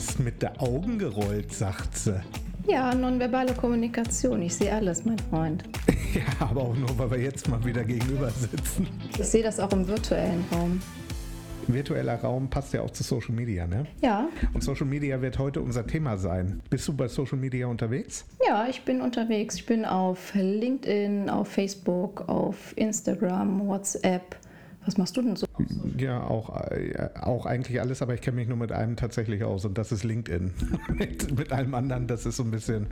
hast mit den Augen gerollt, sagt sie. Ja, nonverbale Kommunikation. Ich sehe alles, mein Freund. Ja, aber auch nur, weil wir jetzt mal wieder gegenüber sitzen. Ich sehe das auch im virtuellen Raum. Virtueller Raum passt ja auch zu Social Media, ne? Ja. Und Social Media wird heute unser Thema sein. Bist du bei Social Media unterwegs? Ja, ich bin unterwegs. Ich bin auf LinkedIn, auf Facebook, auf Instagram, WhatsApp. Was machst du denn so? Ja, auch, äh, auch eigentlich alles, aber ich kenne mich nur mit einem tatsächlich aus und das ist LinkedIn. mit, mit allem anderen, das ist so ein bisschen,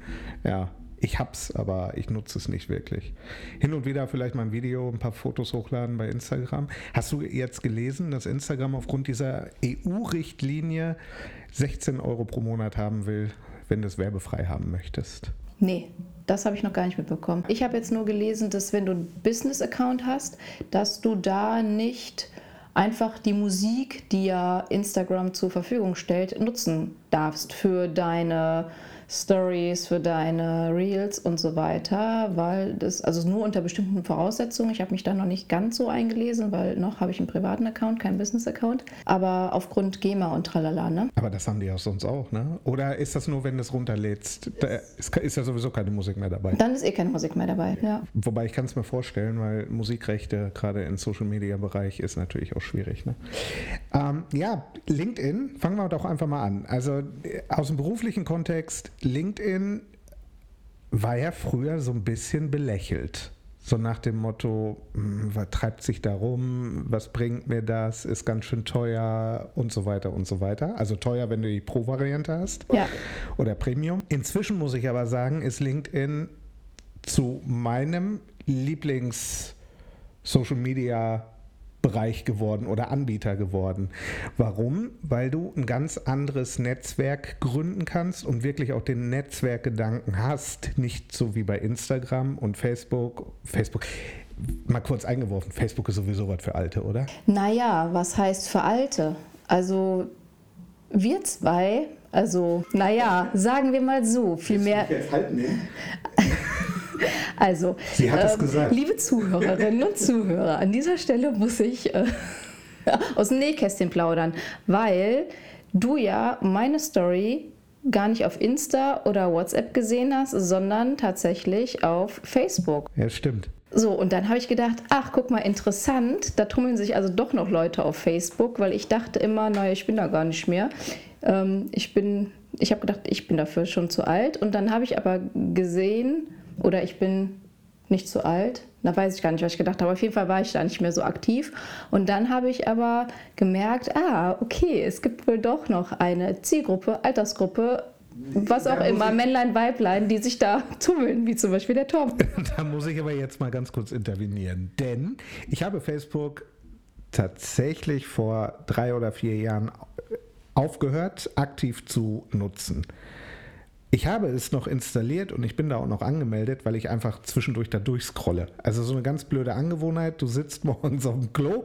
ja, ich hab's, aber ich nutze es nicht wirklich. Hin und wieder vielleicht mal ein Video, ein paar Fotos hochladen bei Instagram. Hast du jetzt gelesen, dass Instagram aufgrund dieser EU-Richtlinie 16 Euro pro Monat haben will, wenn du es werbefrei haben möchtest? Nee, das habe ich noch gar nicht mitbekommen. Ich habe jetzt nur gelesen, dass wenn du einen Business-Account hast, dass du da nicht einfach die Musik, die ja Instagram zur Verfügung stellt, nutzen darfst für deine Stories, für deine Reels und so weiter, weil das, also nur unter bestimmten Voraussetzungen. Ich habe mich da noch nicht ganz so eingelesen, weil noch habe ich einen privaten Account, keinen Business-Account, aber aufgrund GEMA und tralala, ne? Aber das haben die auch sonst auch, ne? Oder ist das nur, wenn du es runterlädst? Da ist, ist ja sowieso keine Musik mehr dabei. Dann ist eh keine Musik mehr dabei, ja. Wobei ich kann es mir vorstellen, weil Musikrechte gerade im Social-Media-Bereich ist natürlich auch schwierig, ne? Ähm, ja, LinkedIn, fangen wir doch einfach mal an. Also aus dem beruflichen Kontext, LinkedIn war ja früher so ein bisschen belächelt. So nach dem Motto, hm, was treibt sich da rum, was bringt mir das, ist ganz schön teuer und so weiter und so weiter. Also teuer, wenn du die Pro-Variante hast Ja. oder Premium. Inzwischen muss ich aber sagen, ist LinkedIn zu meinem Lieblings-Social-Media Bereich geworden oder Anbieter geworden. Warum? Weil du ein ganz anderes Netzwerk gründen kannst und wirklich auch den Netzwerkgedanken hast. Nicht so wie bei Instagram und Facebook. Facebook, mal kurz eingeworfen, Facebook ist sowieso was für Alte, oder? Naja, was heißt für Alte? Also wir zwei, also naja, sagen wir mal so, viel mehr. Jetzt halt nehmen. Also, Sie hat es gesagt. liebe Zuhörerinnen und Zuhörer, an dieser Stelle muss ich äh, aus dem Nähkästchen plaudern, weil du ja meine Story gar nicht auf Insta oder WhatsApp gesehen hast, sondern tatsächlich auf Facebook. Ja, stimmt. So, und dann habe ich gedacht, ach, guck mal, interessant, da tummeln sich also doch noch Leute auf Facebook, weil ich dachte immer, naja, ich bin da gar nicht mehr. Ähm, ich bin, ich habe gedacht, ich bin dafür schon zu alt. Und dann habe ich aber gesehen, oder ich bin nicht zu alt, da weiß ich gar nicht, was ich gedacht habe. Auf jeden Fall war ich da nicht mehr so aktiv. Und dann habe ich aber gemerkt, ah, okay, es gibt wohl doch noch eine Zielgruppe, Altersgruppe, was auch immer, Männlein, Weiblein, die sich da tummeln, wie zum Beispiel der Tom. Da muss ich aber jetzt mal ganz kurz intervenieren, denn ich habe Facebook tatsächlich vor drei oder vier Jahren aufgehört, aktiv zu nutzen. Ich habe es noch installiert und ich bin da auch noch angemeldet, weil ich einfach zwischendurch da durchscrolle. Also so eine ganz blöde Angewohnheit, du sitzt morgens auf dem Klo,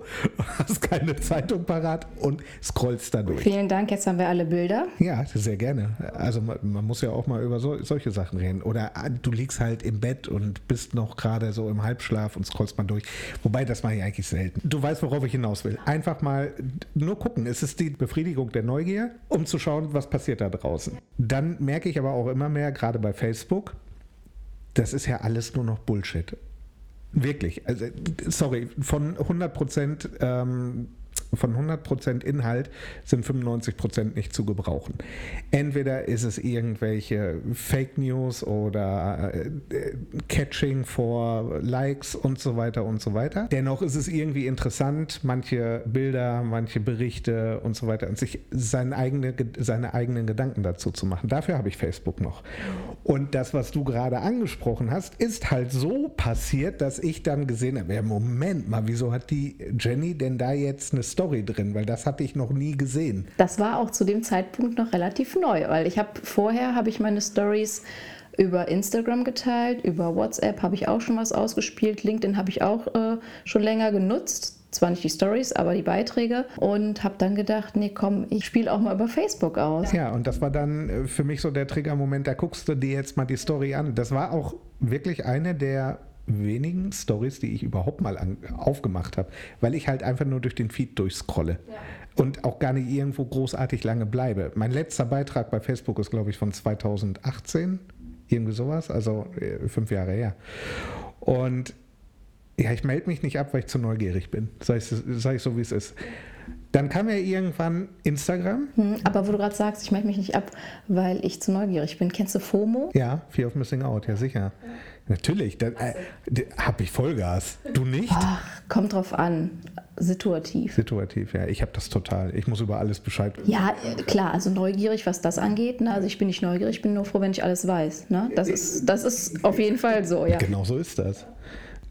hast keine Zeitung parat und scrollst da durch. Vielen Dank, jetzt haben wir alle Bilder. Ja, sehr gerne. Also man, man muss ja auch mal über so, solche Sachen reden. Oder ah, du liegst halt im Bett und bist noch gerade so im Halbschlaf und scrollst mal durch. Wobei, das mache ich eigentlich selten. Du weißt, worauf ich hinaus will. Einfach mal nur gucken. Es ist die Befriedigung der Neugier, um zu schauen, was passiert da draußen. Dann merke ich aber auch immer mehr, gerade bei Facebook, das ist ja alles nur noch Bullshit. Wirklich. Also, sorry, von 100 Prozent. Ähm, von 100% Inhalt sind 95% nicht zu gebrauchen. Entweder ist es irgendwelche Fake News oder äh, Catching vor Likes und so weiter und so weiter. Dennoch ist es irgendwie interessant, manche Bilder, manche Berichte und so weiter und sich seine, eigene, seine eigenen Gedanken dazu zu machen. Dafür habe ich Facebook noch. Und das, was du gerade angesprochen hast, ist halt so passiert, dass ich dann gesehen habe, ja, Moment mal, wieso hat die Jenny denn da jetzt eine Story drin? Weil das hatte ich noch nie gesehen. Das war auch zu dem Zeitpunkt noch relativ neu, weil ich habe vorher habe ich meine Stories über Instagram geteilt, über WhatsApp habe ich auch schon was ausgespielt, LinkedIn habe ich auch äh, schon länger genutzt. Zwar nicht die Stories, aber die Beiträge. Und habe dann gedacht, nee, komm, ich spiele auch mal über Facebook aus. Ja, und das war dann äh, für mich so der Triggermoment, da guckst du dir jetzt mal die Story an. Das war auch wirklich eine der wenigen Stories, die ich überhaupt mal an, aufgemacht habe, weil ich halt einfach nur durch den Feed durchscrolle. und auch gar nicht irgendwo großartig lange bleibe. Mein letzter Beitrag bei Facebook ist, glaube ich, von 2018, irgendwie sowas, also äh, fünf Jahre her. Und ja, ich melde mich nicht ab, weil ich zu neugierig bin. Sag ich, sag ich so, wie es ist. Dann kam ja irgendwann Instagram. Hm, aber wo du gerade sagst, ich melde mich nicht ab, weil ich zu neugierig bin. Kennst du FOMO? Ja, Fear of Missing Out, ja sicher. Natürlich, da äh, habe ich Vollgas. Du nicht? Ach, kommt drauf an. Situativ. Situativ, ja. Ich habe das total. Ich muss über alles Bescheid wissen. Ja, äh, klar, also neugierig, was das angeht. Ne? Also ich bin nicht neugierig, ich bin nur froh, wenn ich alles weiß. Ne? Das, ist, das ist auf jeden Fall so, ja. Genau so ist das.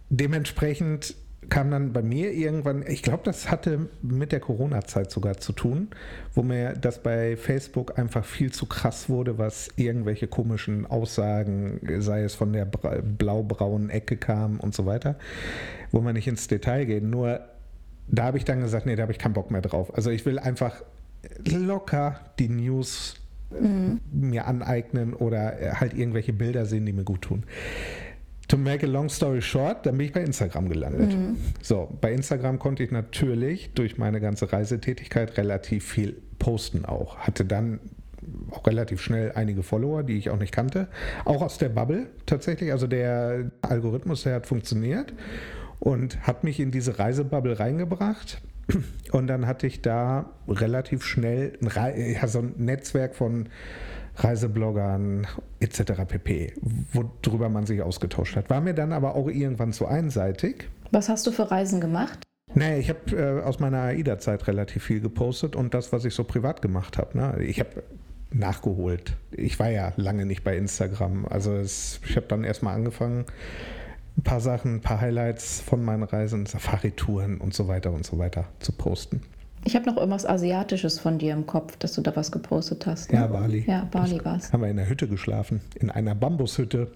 Dementsprechend kam dann bei mir irgendwann, ich glaube, das hatte mit der Corona-Zeit sogar zu tun, wo mir das bei Facebook einfach viel zu krass wurde, was irgendwelche komischen Aussagen, sei es von der blau-braunen Ecke kam und so weiter, wo man nicht ins Detail geht. Nur da habe ich dann gesagt, nee, da habe ich keinen Bock mehr drauf. Also ich will einfach locker die News mhm. mir aneignen oder halt irgendwelche Bilder sehen, die mir gut tun to make a long story short, dann bin ich bei Instagram gelandet. Mhm. So, bei Instagram konnte ich natürlich durch meine ganze Reisetätigkeit relativ viel posten auch. Hatte dann auch relativ schnell einige Follower, die ich auch nicht kannte. Auch aus der Bubble tatsächlich. Also der Algorithmus, der hat funktioniert und hat mich in diese Reisebubble reingebracht. Und dann hatte ich da relativ schnell ein, ja, so ein Netzwerk von Reisebloggern etc. pp., worüber man sich ausgetauscht hat. War mir dann aber auch irgendwann zu einseitig. Was hast du für Reisen gemacht? Nee, ich habe äh, aus meiner AIDA-Zeit relativ viel gepostet und das, was ich so privat gemacht habe. Ne? Ich habe nachgeholt. Ich war ja lange nicht bei Instagram. Also es, ich habe dann erstmal angefangen, ein paar Sachen, ein paar Highlights von meinen Reisen, Safari-Touren und so weiter und so weiter zu posten. Ich habe noch irgendwas Asiatisches von dir im Kopf, dass du da was gepostet hast. Ne? Ja, Bali. Ja, Bali war es. Haben wir in der Hütte geschlafen, in einer Bambushütte,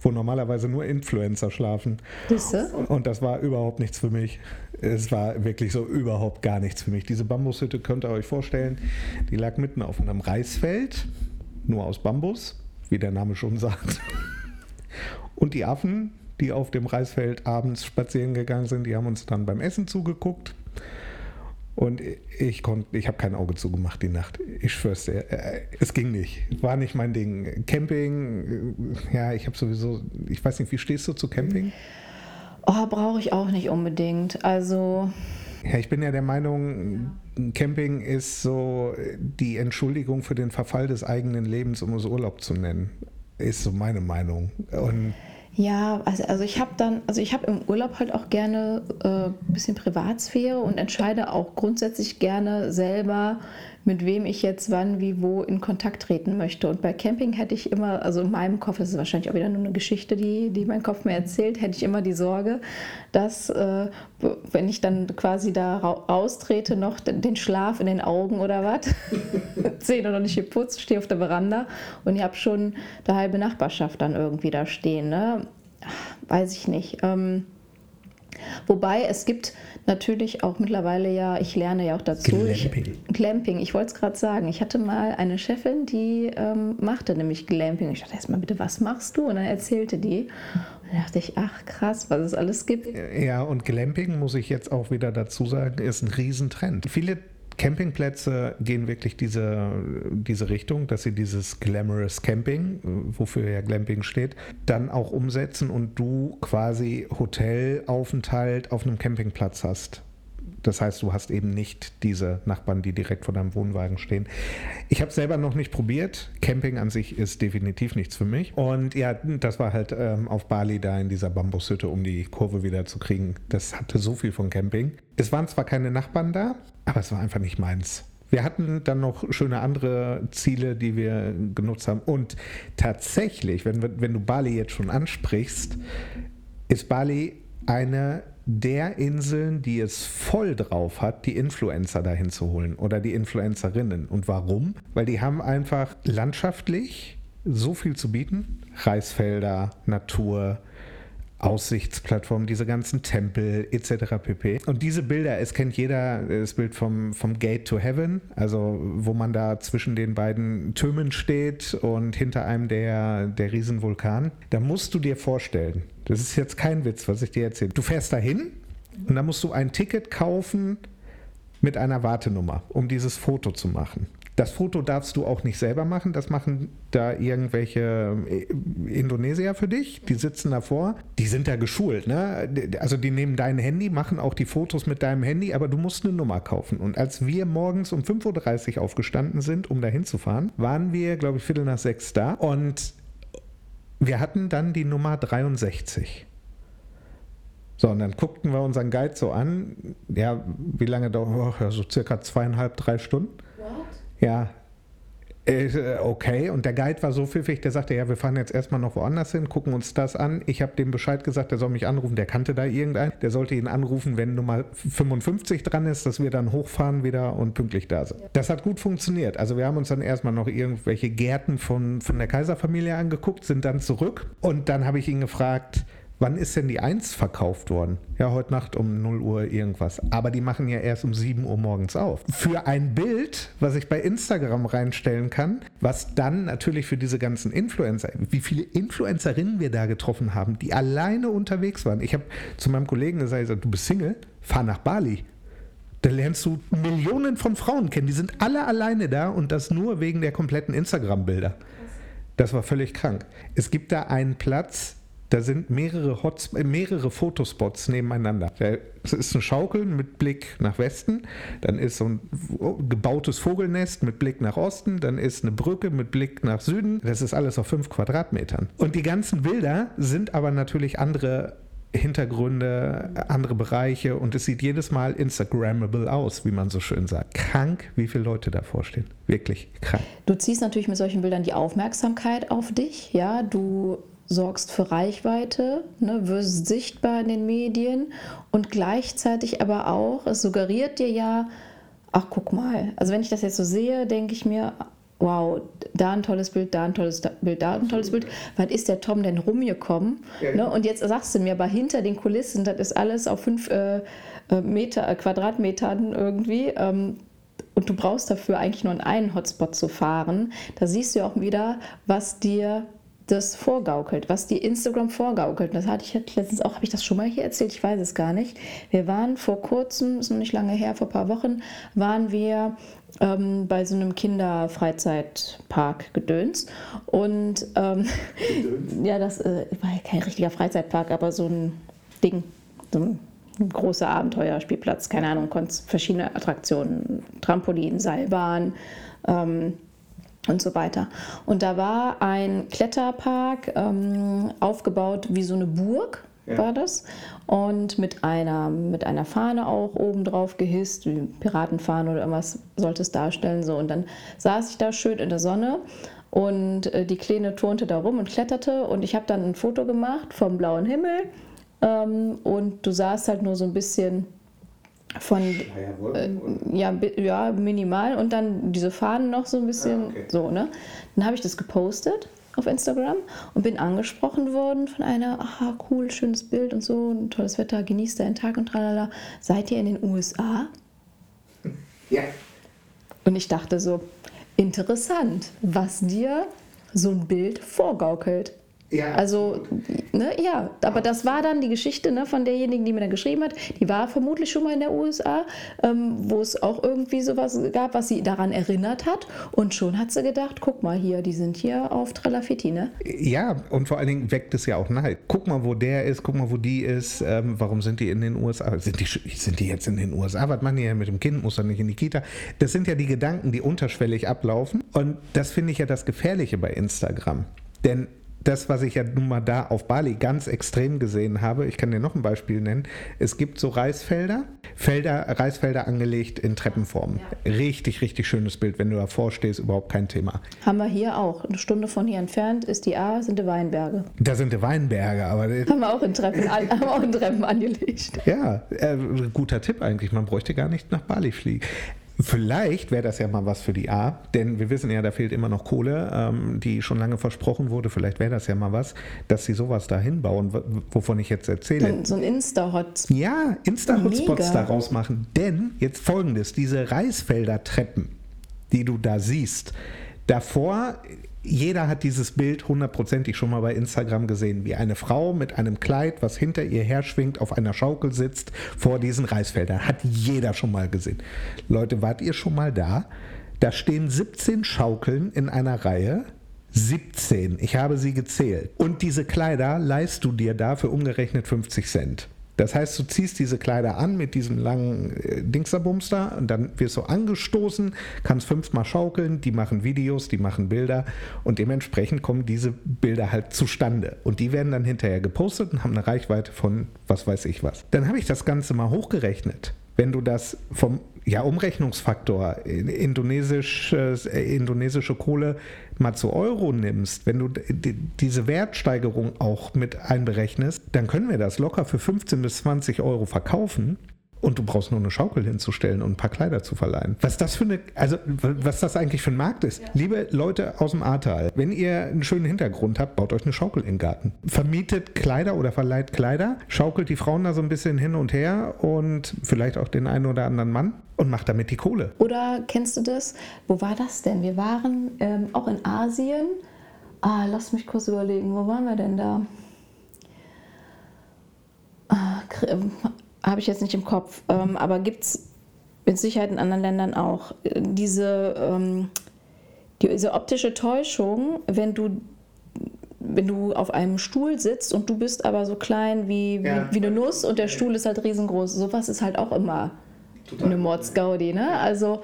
wo normalerweise nur Influencer schlafen. Wisse? Und das war überhaupt nichts für mich. Es war wirklich so überhaupt gar nichts für mich. Diese Bambushütte könnt ihr euch vorstellen, die lag mitten auf einem Reisfeld, nur aus Bambus, wie der Name schon sagt. Und die Affen, die auf dem Reisfeld abends spazieren gegangen sind, die haben uns dann beim Essen zugeguckt. Und ich konnte, ich habe kein Auge zugemacht die Nacht. Ich schwör's dir, äh, es ging nicht. War nicht mein Ding. Camping, äh, ja, ich habe sowieso, ich weiß nicht, wie stehst du zu Camping? Oh, brauche ich auch nicht unbedingt. Also. Ja, ich bin ja der Meinung, Camping ist so die Entschuldigung für den Verfall des eigenen Lebens, um es Urlaub zu nennen. Ist so meine Meinung. Und ja, also, also ich habe dann, also ich habe im Urlaub halt auch gerne äh, ein bisschen Privatsphäre und entscheide auch grundsätzlich gerne selber, mit wem ich jetzt wann, wie, wo in Kontakt treten möchte. Und bei Camping hätte ich immer, also in meinem Kopf, das ist wahrscheinlich auch wieder nur eine Geschichte, die, die mein Kopf mir erzählt, hätte ich immer die Sorge, dass äh, wenn ich dann quasi da raustrete, noch den Schlaf in den Augen oder was, Zähne noch nicht geputzt, stehe auf der Veranda und ich habe schon die halbe Nachbarschaft dann irgendwie da stehen. Ne? Weiß ich nicht. Ähm, Wobei es gibt natürlich auch mittlerweile ja, ich lerne ja auch dazu. Glamping. Ich, Glamping, ich wollte es gerade sagen. Ich hatte mal eine Chefin, die ähm, machte nämlich Glamping. Ich dachte erstmal, bitte, was machst du? Und dann erzählte die. Und dann dachte ich, ach krass, was es alles gibt. Ja, und Glamping, muss ich jetzt auch wieder dazu sagen, ist ein Riesentrend. Viele Campingplätze gehen wirklich diese, diese Richtung, dass sie dieses Glamorous Camping, wofür ja Glamping steht, dann auch umsetzen und du quasi Hotelaufenthalt auf einem Campingplatz hast. Das heißt, du hast eben nicht diese Nachbarn, die direkt vor deinem Wohnwagen stehen. Ich habe selber noch nicht probiert. Camping an sich ist definitiv nichts für mich. Und ja, das war halt ähm, auf Bali da in dieser Bambushütte, um die Kurve wieder zu kriegen. Das hatte so viel von Camping. Es waren zwar keine Nachbarn da, aber es war einfach nicht meins. Wir hatten dann noch schöne andere Ziele, die wir genutzt haben. Und tatsächlich, wenn, wenn du Bali jetzt schon ansprichst, ist Bali eine der Inseln, die es voll drauf hat, die Influencer dahin zu holen oder die Influencerinnen. Und warum? Weil die haben einfach landschaftlich so viel zu bieten. Reisfelder, Natur, Aussichtsplattformen, diese ganzen Tempel etc. pp. Und diese Bilder, es kennt jeder das Bild vom, vom Gate to Heaven, also wo man da zwischen den beiden Türmen steht und hinter einem der, der Riesenvulkan. Da musst du dir vorstellen, das ist jetzt kein Witz, was ich dir erzähle. Du fährst dahin und dann musst du ein Ticket kaufen mit einer Wartenummer, um dieses Foto zu machen. Das Foto darfst du auch nicht selber machen, das machen da irgendwelche äh, Indonesier für dich, die sitzen davor, die sind da geschult, ne? Also die nehmen dein Handy, machen auch die Fotos mit deinem Handy, aber du musst eine Nummer kaufen. Und als wir morgens um 5.30 Uhr aufgestanden sind, um da hinzufahren, waren wir, glaube ich, Viertel nach sechs da und wir hatten dann die Nummer 63. So, und dann guckten wir unseren Guide so an. Ja, wie lange dauert? Oh, ja, so circa zweieinhalb, drei Stunden. What? Ja. Äh, okay, und der Guide war so pfiffig, der sagte, ja, wir fahren jetzt erstmal noch woanders hin, gucken uns das an. Ich habe dem Bescheid gesagt, der soll mich anrufen, der kannte da irgendeinen. Der sollte ihn anrufen, wenn Nummer 55 dran ist, dass wir dann hochfahren wieder und pünktlich da sind. Das hat gut funktioniert. Also wir haben uns dann erstmal noch irgendwelche Gärten von, von der Kaiserfamilie angeguckt, sind dann zurück und dann habe ich ihn gefragt, Wann ist denn die 1 verkauft worden? Ja, heute Nacht um 0 Uhr irgendwas. Aber die machen ja erst um 7 Uhr morgens auf. Für ein Bild, was ich bei Instagram reinstellen kann, was dann natürlich für diese ganzen Influencer, wie viele Influencerinnen wir da getroffen haben, die alleine unterwegs waren. Ich habe zu meinem Kollegen gesagt, du bist Single, fahr nach Bali. Da lernst du Millionen von Frauen kennen, die sind alle alleine da und das nur wegen der kompletten Instagram-Bilder. Das war völlig krank. Es gibt da einen Platz, da sind mehrere, Hots, äh, mehrere Fotospots nebeneinander. Es ist ein Schaukeln mit Blick nach Westen, dann ist so ein gebautes Vogelnest mit Blick nach Osten, dann ist eine Brücke mit Blick nach Süden. Das ist alles auf fünf Quadratmetern. Und die ganzen Bilder sind aber natürlich andere Hintergründe, andere Bereiche und es sieht jedes Mal Instagrammable aus, wie man so schön sagt. Krank, wie viele Leute davor stehen. Wirklich krank. Du ziehst natürlich mit solchen Bildern die Aufmerksamkeit auf dich, ja. Du sorgst für Reichweite, ne, wirst sichtbar in den Medien und gleichzeitig aber auch, es suggeriert dir ja, ach guck mal, also wenn ich das jetzt so sehe, denke ich mir, wow, da ein tolles Bild, da ein tolles Bild, da ein tolles Bild. Wann ist der Tom denn rumgekommen? Ja. Ne? Und jetzt sagst du mir, aber hinter den Kulissen, das ist alles auf fünf äh, äh Meter, äh, Quadratmetern irgendwie. Ähm, und du brauchst dafür eigentlich nur einen Hotspot zu fahren. Da siehst du auch wieder, was dir das vorgaukelt, was die Instagram vorgaukelt. Das hatte ich letztens auch, habe ich das schon mal hier erzählt? Ich weiß es gar nicht. Wir waren vor kurzem, ist noch nicht lange her, vor ein paar Wochen, waren wir ähm, bei so einem Kinderfreizeitpark gedöns. Und ähm, ja, das äh, war kein richtiger Freizeitpark, aber so ein Ding, so ein großer Abenteuerspielplatz, keine Ahnung, verschiedene Attraktionen, Trampolin, Seilbahn. Ähm, und so weiter. Und da war ein Kletterpark ähm, aufgebaut wie so eine Burg, ja. war das. Und mit einer, mit einer Fahne auch oben drauf gehisst, wie Piratenfahne oder irgendwas sollte es darstellen. So. Und dann saß ich da schön in der Sonne und äh, die Kleine turnte da rum und kletterte. Und ich habe dann ein Foto gemacht vom blauen Himmel. Ähm, und du sahst halt nur so ein bisschen von äh, ja, ja, minimal und dann diese Fahnen noch so ein bisschen ah, okay. so, ne? Dann habe ich das gepostet auf Instagram und bin angesprochen worden von einer, aha, cool, schönes Bild und so, ein tolles Wetter, genießt deinen Tag und tralala. Seid ihr in den USA? Ja. Und ich dachte so, interessant, was dir so ein Bild vorgaukelt. Ja. Also, ne, ja, aber das war dann die Geschichte ne, von derjenigen, die mir dann geschrieben hat. Die war vermutlich schon mal in der USA, ähm, wo es auch irgendwie sowas gab, was sie daran erinnert hat. Und schon hat sie gedacht, guck mal hier, die sind hier auf Tralafiti, ne? Ja, und vor allen Dingen weckt es ja auch Neid. Guck mal, wo der ist, guck mal, wo die ist. Ähm, warum sind die in den USA? Sind die, sind die jetzt in den USA? Was machen die ja mit dem Kind? Muss er nicht in die Kita? Das sind ja die Gedanken, die unterschwellig ablaufen. Und das finde ich ja das Gefährliche bei Instagram. Denn das, was ich ja nun mal da auf Bali ganz extrem gesehen habe, ich kann dir noch ein Beispiel nennen. Es gibt so Reisfelder, Felder, Reisfelder angelegt in Treppenform. Ja. Richtig, richtig schönes Bild, wenn du davor stehst, überhaupt kein Thema. Haben wir hier auch. Eine Stunde von hier entfernt ist die A, sind die Weinberge. Da sind die Weinberge, aber. Haben wir auch in Treppen, haben wir auch in Treppen angelegt. Ja, äh, guter Tipp eigentlich. Man bräuchte gar nicht nach Bali fliegen. Vielleicht wäre das ja mal was für die A, denn wir wissen ja, da fehlt immer noch Kohle, ähm, die schon lange versprochen wurde. Vielleicht wäre das ja mal was, dass sie sowas da hinbauen, wovon ich jetzt erzähle. So ein Insta-Hotspot. Ja, Insta-Hotspots daraus machen. Denn jetzt folgendes: diese Reisfelder-Treppen, die du da siehst, Davor, jeder hat dieses Bild hundertprozentig schon mal bei Instagram gesehen, wie eine Frau mit einem Kleid, was hinter ihr her schwingt, auf einer Schaukel sitzt vor diesen Reisfeldern. Hat jeder schon mal gesehen. Leute, wart ihr schon mal da? Da stehen 17 Schaukeln in einer Reihe. 17. Ich habe sie gezählt. Und diese Kleider leist du dir da für umgerechnet 50 Cent. Das heißt, du ziehst diese Kleider an mit diesem langen äh, Dingsterbumster und dann wirst du angestoßen, kannst fünfmal schaukeln, die machen Videos, die machen Bilder und dementsprechend kommen diese Bilder halt zustande. Und die werden dann hinterher gepostet und haben eine Reichweite von was weiß ich was. Dann habe ich das Ganze mal hochgerechnet. Wenn du das vom ja, Umrechnungsfaktor, indonesisch, äh, indonesische Kohle mal zu Euro nimmst, wenn du diese Wertsteigerung auch mit einberechnest, dann können wir das locker für 15 bis 20 Euro verkaufen. Und du brauchst nur eine Schaukel hinzustellen und ein paar Kleider zu verleihen. Was das für eine, also was das eigentlich für ein Markt ist. Ja. Liebe Leute aus dem Ahrtal, wenn ihr einen schönen Hintergrund habt, baut euch eine Schaukel in den Garten. Vermietet Kleider oder verleiht Kleider, schaukelt die Frauen da so ein bisschen hin und her und vielleicht auch den einen oder anderen Mann und macht damit die Kohle. Oder kennst du das? Wo war das denn? Wir waren ähm, auch in Asien. Ah, lass mich kurz überlegen, wo waren wir denn da? Ah, Habe ich jetzt nicht im Kopf. Ähm, aber gibt es mit Sicherheit in anderen Ländern auch äh, diese, ähm, diese optische Täuschung, wenn du wenn du auf einem Stuhl sitzt und du bist aber so klein wie, ja. wie, wie, eine Nuss und der Stuhl ist halt riesengroß. Sowas ist halt auch immer Total. eine Mordsgaudi. Ne? Also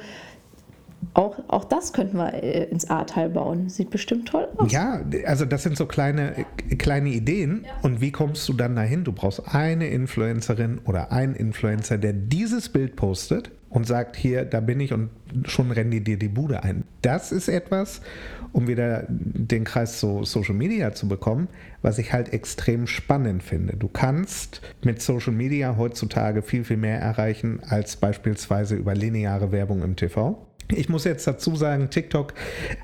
auch, auch das könnten wir äh, ins Ahrtal bauen. Sieht bestimmt toll aus. Ja, also das sind so kleine, kleine Ideen. Ja. Und wie kommst du dann dahin? Du brauchst eine Influencerin oder einen Influencer, der dieses Bild postet und sagt, hier, da bin ich und schon rennen die dir die Bude ein. Das ist etwas, um wieder den Kreis zu Social Media zu bekommen, was ich halt extrem spannend finde. Du kannst mit Social Media heutzutage viel, viel mehr erreichen als beispielsweise über lineare Werbung im TV. Ich muss jetzt dazu sagen, TikTok,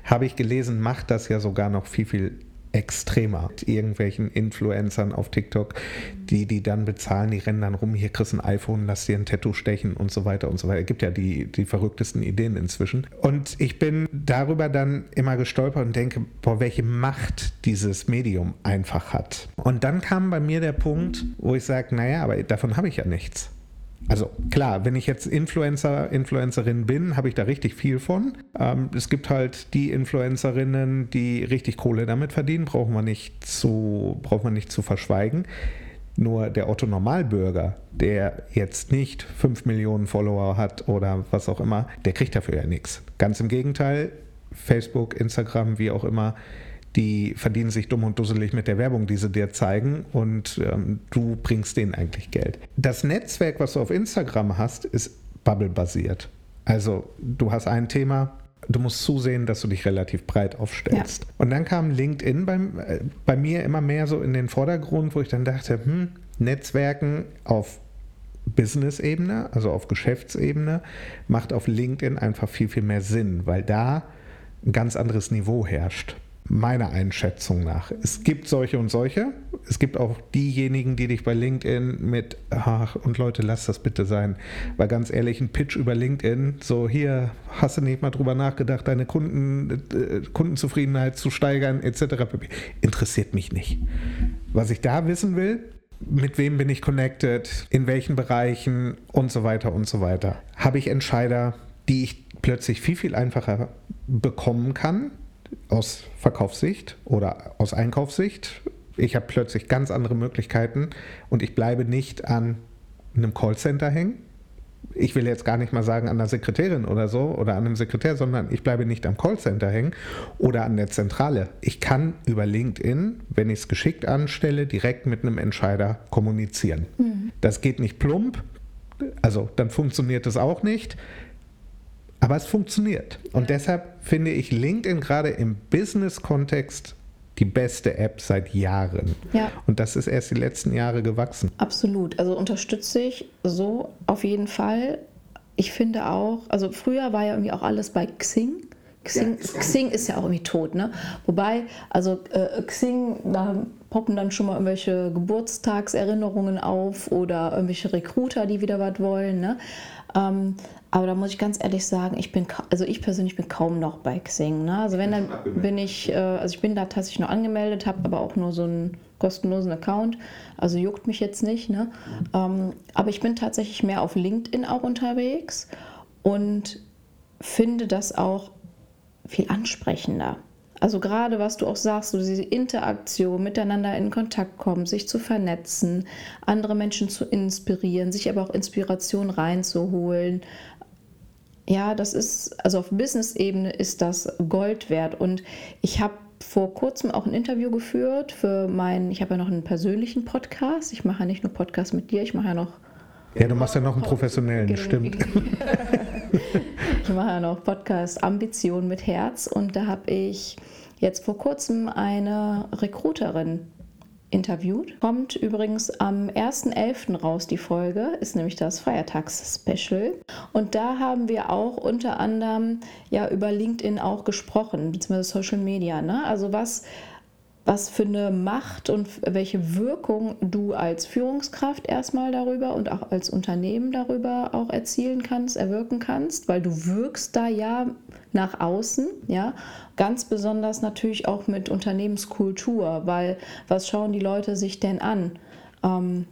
habe ich gelesen, macht das ja sogar noch viel, viel extremer. Mit irgendwelchen Influencern auf TikTok, die die dann bezahlen, die rennen dann rum, hier kriegst ein iPhone, lass dir ein Tattoo stechen und so weiter und so weiter. Es gibt ja die, die verrücktesten Ideen inzwischen. Und ich bin darüber dann immer gestolpert und denke, boah, welche Macht dieses Medium einfach hat. Und dann kam bei mir der Punkt, wo ich sage, naja, aber davon habe ich ja nichts. Also klar, wenn ich jetzt Influencer, Influencerin bin, habe ich da richtig viel von. Ähm, es gibt halt die Influencerinnen, die richtig Kohle damit verdienen, braucht man nicht zu, braucht man nicht zu verschweigen. Nur der Otto Normalbürger, der jetzt nicht 5 Millionen Follower hat oder was auch immer, der kriegt dafür ja nichts. Ganz im Gegenteil, Facebook, Instagram, wie auch immer, die verdienen sich dumm und dusselig mit der Werbung, die sie dir zeigen und ähm, du bringst denen eigentlich Geld. Das Netzwerk, was du auf Instagram hast, ist Bubble-basiert. Also du hast ein Thema, du musst zusehen, dass du dich relativ breit aufstellst. Ja. Und dann kam LinkedIn beim, äh, bei mir immer mehr so in den Vordergrund, wo ich dann dachte, hm, Netzwerken auf Business-Ebene, also auf Geschäftsebene, macht auf LinkedIn einfach viel, viel mehr Sinn, weil da ein ganz anderes Niveau herrscht meiner Einschätzung nach. Es gibt solche und solche. Es gibt auch diejenigen, die dich bei LinkedIn mit, ach, und Leute, lass das bitte sein. Weil ganz ehrlich, ein Pitch über LinkedIn, so hier, hast du nicht mal drüber nachgedacht, deine Kunden, äh, Kundenzufriedenheit zu steigern, etc. Interessiert mich nicht. Was ich da wissen will, mit wem bin ich connected, in welchen Bereichen und so weiter und so weiter. Habe ich Entscheider, die ich plötzlich viel, viel einfacher bekommen kann, aus Verkaufssicht oder aus Einkaufssicht. Ich habe plötzlich ganz andere Möglichkeiten und ich bleibe nicht an einem Callcenter hängen. Ich will jetzt gar nicht mal sagen an der Sekretärin oder so oder an einem Sekretär, sondern ich bleibe nicht am Callcenter hängen oder an der Zentrale. Ich kann über LinkedIn, wenn ich es geschickt anstelle, direkt mit einem Entscheider kommunizieren. Mhm. Das geht nicht plump, also dann funktioniert es auch nicht. Aber es funktioniert. Und ja. deshalb finde ich LinkedIn gerade im Business-Kontext die beste App seit Jahren. Ja. Und das ist erst die letzten Jahre gewachsen. Absolut. Also unterstütze ich so auf jeden Fall. Ich finde auch, also früher war ja irgendwie auch alles bei Xing. Xing, ja, Xing ist ja auch irgendwie tot, ne? Wobei, also äh, Xing, da poppen dann schon mal irgendwelche Geburtstagserinnerungen auf oder irgendwelche Recruiter, die wieder was wollen, ne? Ähm, aber da muss ich ganz ehrlich sagen, ich bin, also ich persönlich bin kaum noch bei Xing. Ne? Also wenn dann bin ich, äh, also ich bin da tatsächlich noch angemeldet, habe aber auch nur so einen kostenlosen Account. Also juckt mich jetzt nicht. Ne? Ähm, aber ich bin tatsächlich mehr auf LinkedIn auch unterwegs und finde das auch viel ansprechender. Also gerade was du auch sagst, so diese Interaktion, miteinander in Kontakt kommen, sich zu vernetzen, andere Menschen zu inspirieren, sich aber auch Inspiration reinzuholen. Ja, das ist, also auf Business-Ebene ist das Gold wert. Und ich habe vor kurzem auch ein Interview geführt für meinen, ich habe ja noch einen persönlichen Podcast. Ich mache ja nicht nur Podcast mit dir, ich mache ja noch. Ja, du machst ja noch einen professionellen, stimmt. ich mache ja noch Podcast Ambition mit Herz und da habe ich jetzt vor kurzem eine Recruiterin interviewt. Kommt übrigens am 1.11. raus die Folge, ist nämlich das Feiertags-Special. Und da haben wir auch unter anderem ja über LinkedIn auch gesprochen, beziehungsweise Social Media. Ne? Also was was für eine Macht und welche Wirkung du als Führungskraft erstmal darüber und auch als Unternehmen darüber auch erzielen kannst, erwirken kannst, weil du wirkst da ja nach außen, ja, ganz besonders natürlich auch mit Unternehmenskultur, weil was schauen die Leute sich denn an? Ähm,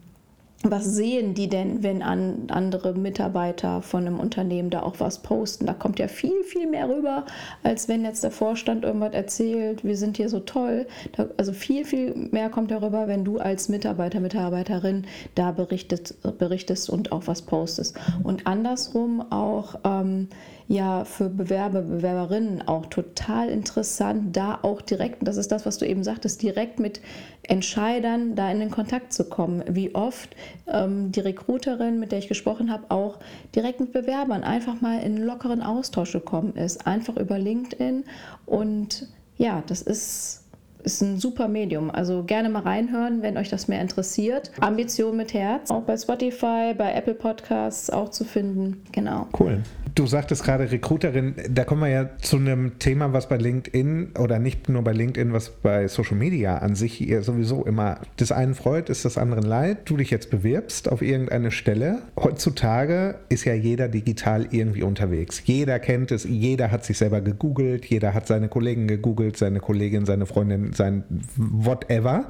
was sehen die denn, wenn an, andere Mitarbeiter von einem Unternehmen da auch was posten? Da kommt ja viel, viel mehr rüber, als wenn jetzt der Vorstand irgendwas erzählt, wir sind hier so toll. Da, also viel, viel mehr kommt darüber, wenn du als Mitarbeiter, Mitarbeiterin da berichtet, berichtest und auch was postest. Und andersrum auch, ähm, ja für Bewerber, Bewerberinnen auch total interessant, da auch direkt, das ist das, was du eben sagtest, direkt mit Entscheidern da in den Kontakt zu kommen. Wie oft ähm, die Recruiterin, mit der ich gesprochen habe, auch direkt mit Bewerbern einfach mal in lockeren Austausch gekommen ist, einfach über LinkedIn. Und ja, das ist ist ein super Medium. Also gerne mal reinhören, wenn euch das mehr interessiert. Ambition mit Herz, auch bei Spotify, bei Apple Podcasts auch zu finden. Genau. Cool. Du sagtest gerade Recruiterin, da kommen wir ja zu einem Thema, was bei LinkedIn oder nicht nur bei LinkedIn, was bei Social Media an sich sowieso immer das einen freut, ist das anderen leid. Du dich jetzt bewirbst auf irgendeine Stelle. Heutzutage ist ja jeder digital irgendwie unterwegs. Jeder kennt es, jeder hat sich selber gegoogelt, jeder hat seine Kollegen gegoogelt, seine Kollegin, seine Freundin, sein whatever.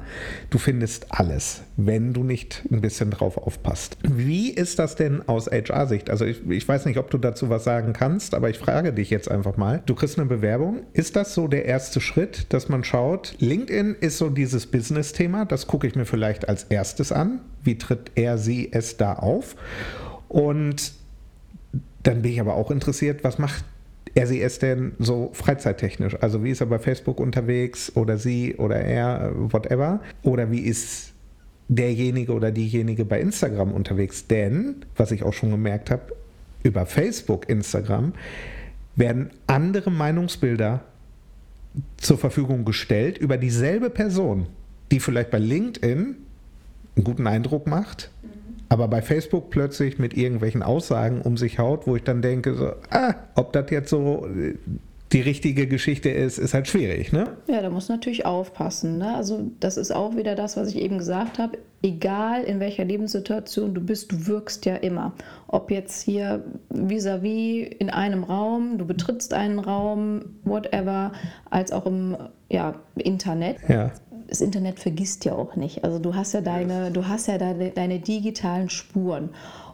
Du findest alles, wenn du nicht ein bisschen drauf aufpasst. Wie ist das denn aus HR-Sicht? Also ich, ich weiß nicht, ob du dazu was sagen kannst, aber ich frage dich jetzt einfach mal. Du kriegst eine Bewerbung. Ist das so der erste Schritt, dass man schaut, LinkedIn ist so dieses Business-Thema, das gucke ich mir vielleicht als erstes an. Wie tritt er, sie, es da auf? Und dann bin ich aber auch interessiert, was macht er, sie, es denn so freizeittechnisch? Also wie ist er bei Facebook unterwegs oder sie oder er, whatever? Oder wie ist derjenige oder diejenige bei Instagram unterwegs? Denn, was ich auch schon gemerkt habe, über Facebook, Instagram, werden andere Meinungsbilder zur Verfügung gestellt über dieselbe Person, die vielleicht bei LinkedIn einen guten Eindruck macht. Aber bei Facebook plötzlich mit irgendwelchen Aussagen um sich haut, wo ich dann denke, so, ah, ob das jetzt so die richtige Geschichte ist, ist halt schwierig, ne? Ja, da muss natürlich aufpassen. Ne? Also das ist auch wieder das, was ich eben gesagt habe. Egal in welcher Lebenssituation du bist, du wirkst ja immer. Ob jetzt hier vis-à-vis -vis in einem Raum, du betrittst einen Raum, whatever, als auch im ja, Internet. Ja. Das Internet vergisst ja auch nicht. Also du hast ja deine, du hast ja deine, deine digitalen Spuren.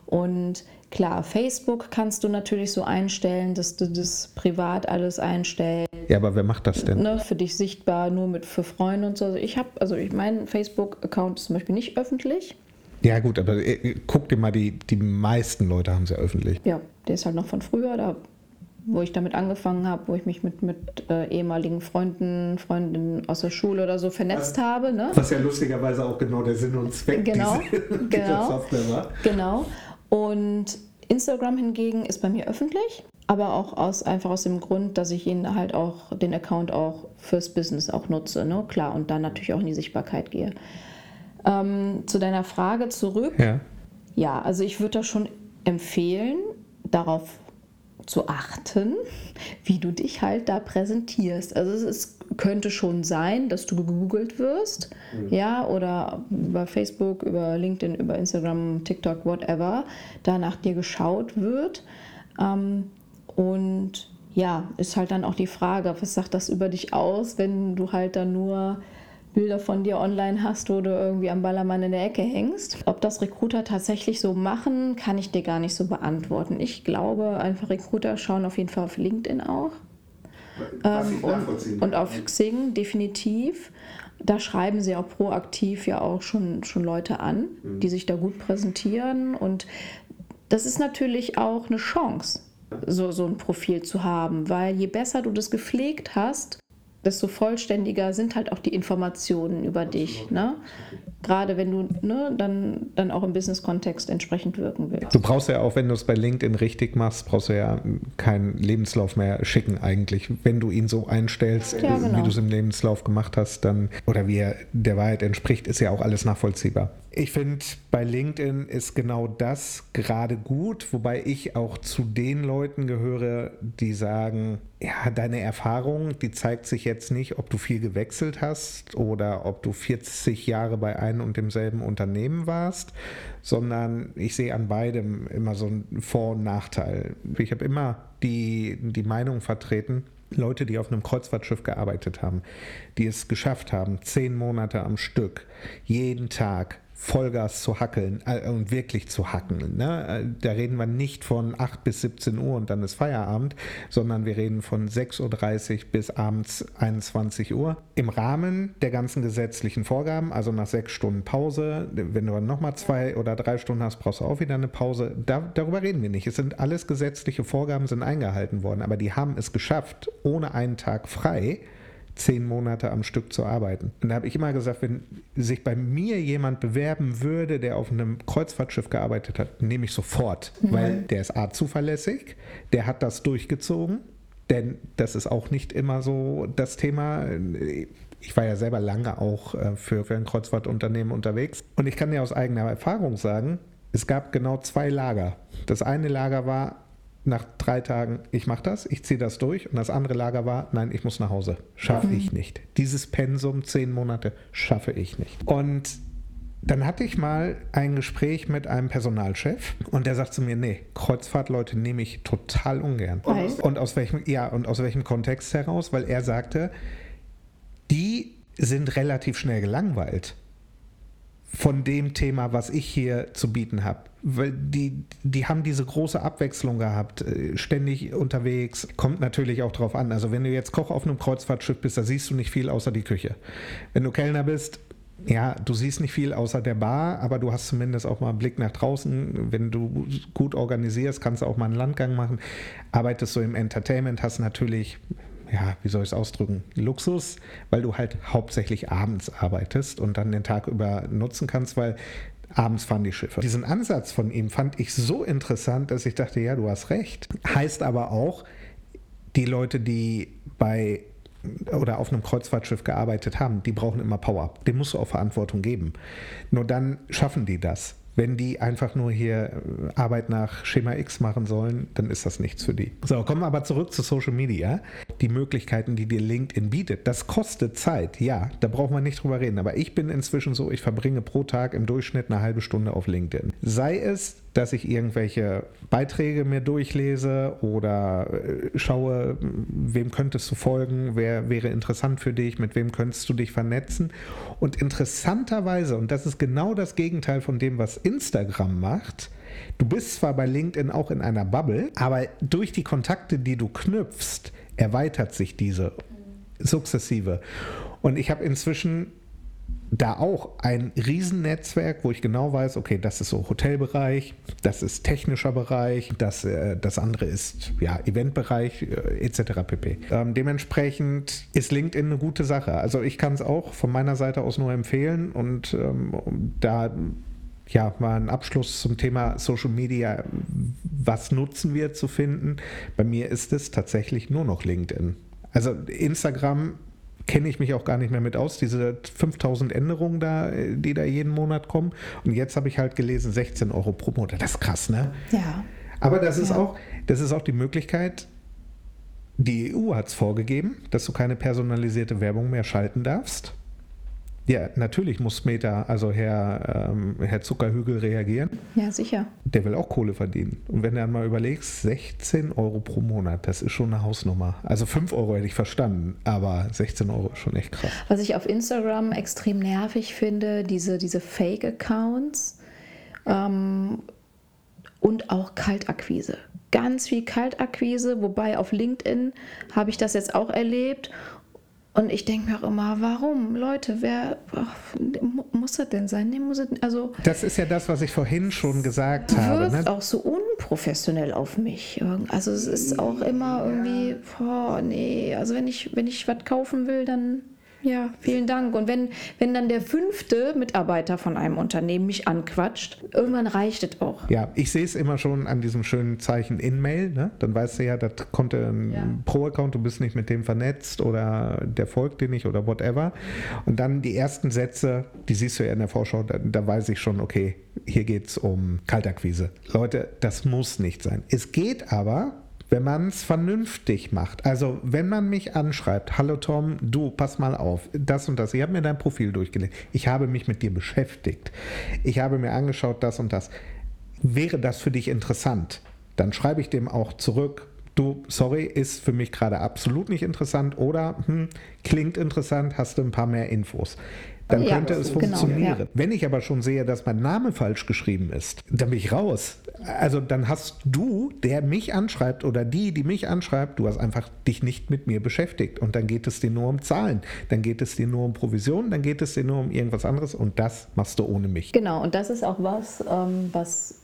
Und Klar, Facebook kannst du natürlich so einstellen, dass du das privat alles einstellst. Ja, aber wer macht das denn? Ne, für dich sichtbar, nur mit für Freunde und so. Also ich habe, also ich mein Facebook-Account ist zum Beispiel nicht öffentlich. Ja gut, aber äh, guck dir mal, die, die meisten Leute haben es ja öffentlich. Ja, der ist halt noch von früher, da wo ich damit angefangen habe, wo ich mich mit, mit äh, ehemaligen Freunden, Freundinnen aus der Schule oder so vernetzt was, habe. Ne? Was ja lustigerweise auch genau der Sinn und Zweck genau, diese, genau, Software war. Genau. Und Instagram hingegen ist bei mir öffentlich, aber auch aus, einfach aus dem Grund, dass ich ihn halt auch, den Account auch fürs Business auch nutze, ne? klar, und dann natürlich auch in die Sichtbarkeit gehe. Ähm, zu deiner Frage zurück. Ja, ja also ich würde das schon empfehlen, darauf zu achten, wie du dich halt da präsentierst. Also es ist könnte schon sein, dass du gegoogelt wirst, mhm. ja, oder über Facebook, über LinkedIn, über Instagram, TikTok, whatever, da nach dir geschaut wird. Ähm, und ja, ist halt dann auch die Frage, was sagt das über dich aus, wenn du halt dann nur Bilder von dir online hast, wo du irgendwie am Ballermann in der Ecke hängst. Ob das Recruiter tatsächlich so machen, kann ich dir gar nicht so beantworten. Ich glaube, einfach Recruiter schauen auf jeden Fall auf LinkedIn auch. Ähm, und, und, auf Xing definitiv. Da schreiben sie auch proaktiv ja auch schon, schon Leute an, mhm. die sich da gut präsentieren. Und das ist natürlich auch eine Chance, so, so ein Profil zu haben, weil je besser du das gepflegt hast, desto vollständiger sind halt auch die Informationen über dich. Ne? Gerade wenn du ne, dann, dann auch im Business-Kontext entsprechend wirken willst. Du brauchst ja auch, wenn du es bei LinkedIn richtig machst, brauchst du ja keinen Lebenslauf mehr schicken eigentlich. Wenn du ihn so einstellst, ja, genau. wie du es im Lebenslauf gemacht hast, dann oder wie er der Wahrheit entspricht, ist ja auch alles nachvollziehbar. Ich finde, bei LinkedIn ist genau das gerade gut, wobei ich auch zu den Leuten gehöre, die sagen, ja, deine Erfahrung, die zeigt sich jetzt nicht, ob du viel gewechselt hast oder ob du 40 Jahre bei einem und demselben Unternehmen warst, sondern ich sehe an beidem immer so einen Vor- und Nachteil. Ich habe immer die, die Meinung vertreten, Leute, die auf einem Kreuzfahrtschiff gearbeitet haben, die es geschafft haben, zehn Monate am Stück, jeden Tag Vollgas zu hackeln äh, und wirklich zu hacken. Ne? Äh, da reden wir nicht von 8 bis 17 Uhr und dann ist Feierabend, sondern wir reden von 6.30 Uhr bis abends 21 Uhr. Im Rahmen der ganzen gesetzlichen Vorgaben, also nach sechs Stunden Pause, wenn du dann nochmal zwei oder drei Stunden hast, brauchst du auch wieder eine Pause. Da, darüber reden wir nicht. Es sind alles gesetzliche Vorgaben, sind eingehalten worden, aber die haben es geschafft, ohne einen Tag frei zehn Monate am Stück zu arbeiten. Und da habe ich immer gesagt, wenn sich bei mir jemand bewerben würde, der auf einem Kreuzfahrtschiff gearbeitet hat, nehme ich sofort, mhm. weil der ist A zuverlässig, der hat das durchgezogen, denn das ist auch nicht immer so das Thema. Ich war ja selber lange auch äh, für, für ein Kreuzfahrtunternehmen unterwegs und ich kann dir aus eigener Erfahrung sagen, es gab genau zwei Lager. Das eine Lager war, nach drei Tagen, ich mache das, ich ziehe das durch. Und das andere Lager war, nein, ich muss nach Hause. Schaffe ich nicht. Dieses Pensum, zehn Monate, schaffe ich nicht. Und dann hatte ich mal ein Gespräch mit einem Personalchef und der sagt zu mir, nee, Kreuzfahrtleute nehme ich total ungern. Und, und aus welchem, ja, und aus welchem Kontext heraus? Weil er sagte, die sind relativ schnell gelangweilt von dem Thema, was ich hier zu bieten habe. Weil die, die haben diese große Abwechslung gehabt, äh, ständig unterwegs. Kommt natürlich auch drauf an. Also wenn du jetzt Koch auf einem Kreuzfahrtschiff bist, da siehst du nicht viel außer die Küche. Wenn du Kellner bist, ja, du siehst nicht viel außer der Bar, aber du hast zumindest auch mal einen Blick nach draußen. Wenn du gut organisierst, kannst du auch mal einen Landgang machen. Arbeitest du im Entertainment, hast natürlich ja, wie soll ich es ausdrücken, Luxus, weil du halt hauptsächlich abends arbeitest und dann den Tag über nutzen kannst, weil abends fahren die Schiffe. Diesen Ansatz von ihm fand ich so interessant, dass ich dachte, ja, du hast recht. Heißt aber auch, die Leute, die bei oder auf einem Kreuzfahrtschiff gearbeitet haben, die brauchen immer Power. Dem musst du auch Verantwortung geben. Nur dann schaffen die das. Wenn die einfach nur hier äh, Arbeit nach Schema X machen sollen, dann ist das nichts für die. So, kommen wir aber zurück zu Social Media. Die Möglichkeiten, die dir LinkedIn bietet, das kostet Zeit. Ja, da brauchen wir nicht drüber reden. Aber ich bin inzwischen so, ich verbringe pro Tag im Durchschnitt eine halbe Stunde auf LinkedIn. Sei es dass ich irgendwelche Beiträge mir durchlese oder äh, schaue, wem könntest du folgen, wer wäre interessant für dich, mit wem könntest du dich vernetzen. Und interessanterweise, und das ist genau das Gegenteil von dem, was Instagram macht, du bist zwar bei LinkedIn auch in einer Bubble, aber durch die Kontakte, die du knüpfst, erweitert sich diese sukzessive. Und ich habe inzwischen da auch ein Riesennetzwerk, wo ich genau weiß, okay, das ist so Hotelbereich, das ist technischer Bereich, das, äh, das andere ist ja Eventbereich äh, etc. pp. Ähm, dementsprechend ist LinkedIn eine gute Sache. Also ich kann es auch von meiner Seite aus nur empfehlen und ähm, da ja, mal einen Abschluss zum Thema Social Media, was nutzen wir zu finden. Bei mir ist es tatsächlich nur noch LinkedIn. Also Instagram kenne ich mich auch gar nicht mehr mit aus. Diese 5000 Änderungen da, die da jeden Monat kommen. Und jetzt habe ich halt gelesen, 16 Euro pro Monat. Das ist krass, ne? Ja. Aber das ist ja. auch, das ist auch die Möglichkeit, Die EU hat es vorgegeben, dass du keine personalisierte Werbung mehr schalten darfst. Ja, natürlich muss Meta, also Herr, ähm, Herr Zuckerhügel, reagieren. Ja, sicher. Der will auch Kohle verdienen. Und wenn du dann mal überlegst, 16 Euro pro Monat, das ist schon eine Hausnummer. Also 5 Euro hätte ich verstanden, aber 16 Euro ist schon echt krass. Was ich auf Instagram extrem nervig finde, diese, diese Fake-Accounts ähm, und auch Kaltakquise. Ganz viel Kaltakquise, wobei auf LinkedIn habe ich das jetzt auch erlebt und ich denke mir auch immer, warum? Leute, wer ach, muss das denn sein? Nee, muss es, also das ist ja das, was ich vorhin schon gesagt habe. Ne? auch so unprofessionell auf mich. Also es ist auch immer irgendwie, boah, nee, also wenn ich, wenn ich was kaufen will, dann ja, vielen Dank. Und wenn, wenn dann der fünfte Mitarbeiter von einem Unternehmen mich anquatscht, irgendwann reicht es auch. Ja, ich sehe es immer schon an diesem schönen Zeichen In-Mail. Ne? Dann weißt du ja, das kommt ein ja. Pro-Account, du bist nicht mit dem vernetzt oder der folgt dir nicht oder whatever. Und dann die ersten Sätze, die siehst du ja in der Vorschau, da, da weiß ich schon, okay, hier geht es um Kaltakquise. Leute, das muss nicht sein. Es geht aber wenn man es vernünftig macht. Also wenn man mich anschreibt, hallo Tom, du, pass mal auf, das und das, ich habe mir dein Profil durchgelesen, ich habe mich mit dir beschäftigt, ich habe mir angeschaut, das und das. Wäre das für dich interessant? Dann schreibe ich dem auch zurück, du, sorry, ist für mich gerade absolut nicht interessant oder hm, klingt interessant, hast du ein paar mehr Infos dann ja, könnte es funktionieren. Genau, ja. Wenn ich aber schon sehe, dass mein Name falsch geschrieben ist, dann bin ich raus. Also dann hast du, der mich anschreibt oder die, die mich anschreibt, du hast einfach dich nicht mit mir beschäftigt und dann geht es dir nur um Zahlen, dann geht es dir nur um Provision, dann geht es dir nur um irgendwas anderes und das machst du ohne mich. Genau, und das ist auch was, ähm, was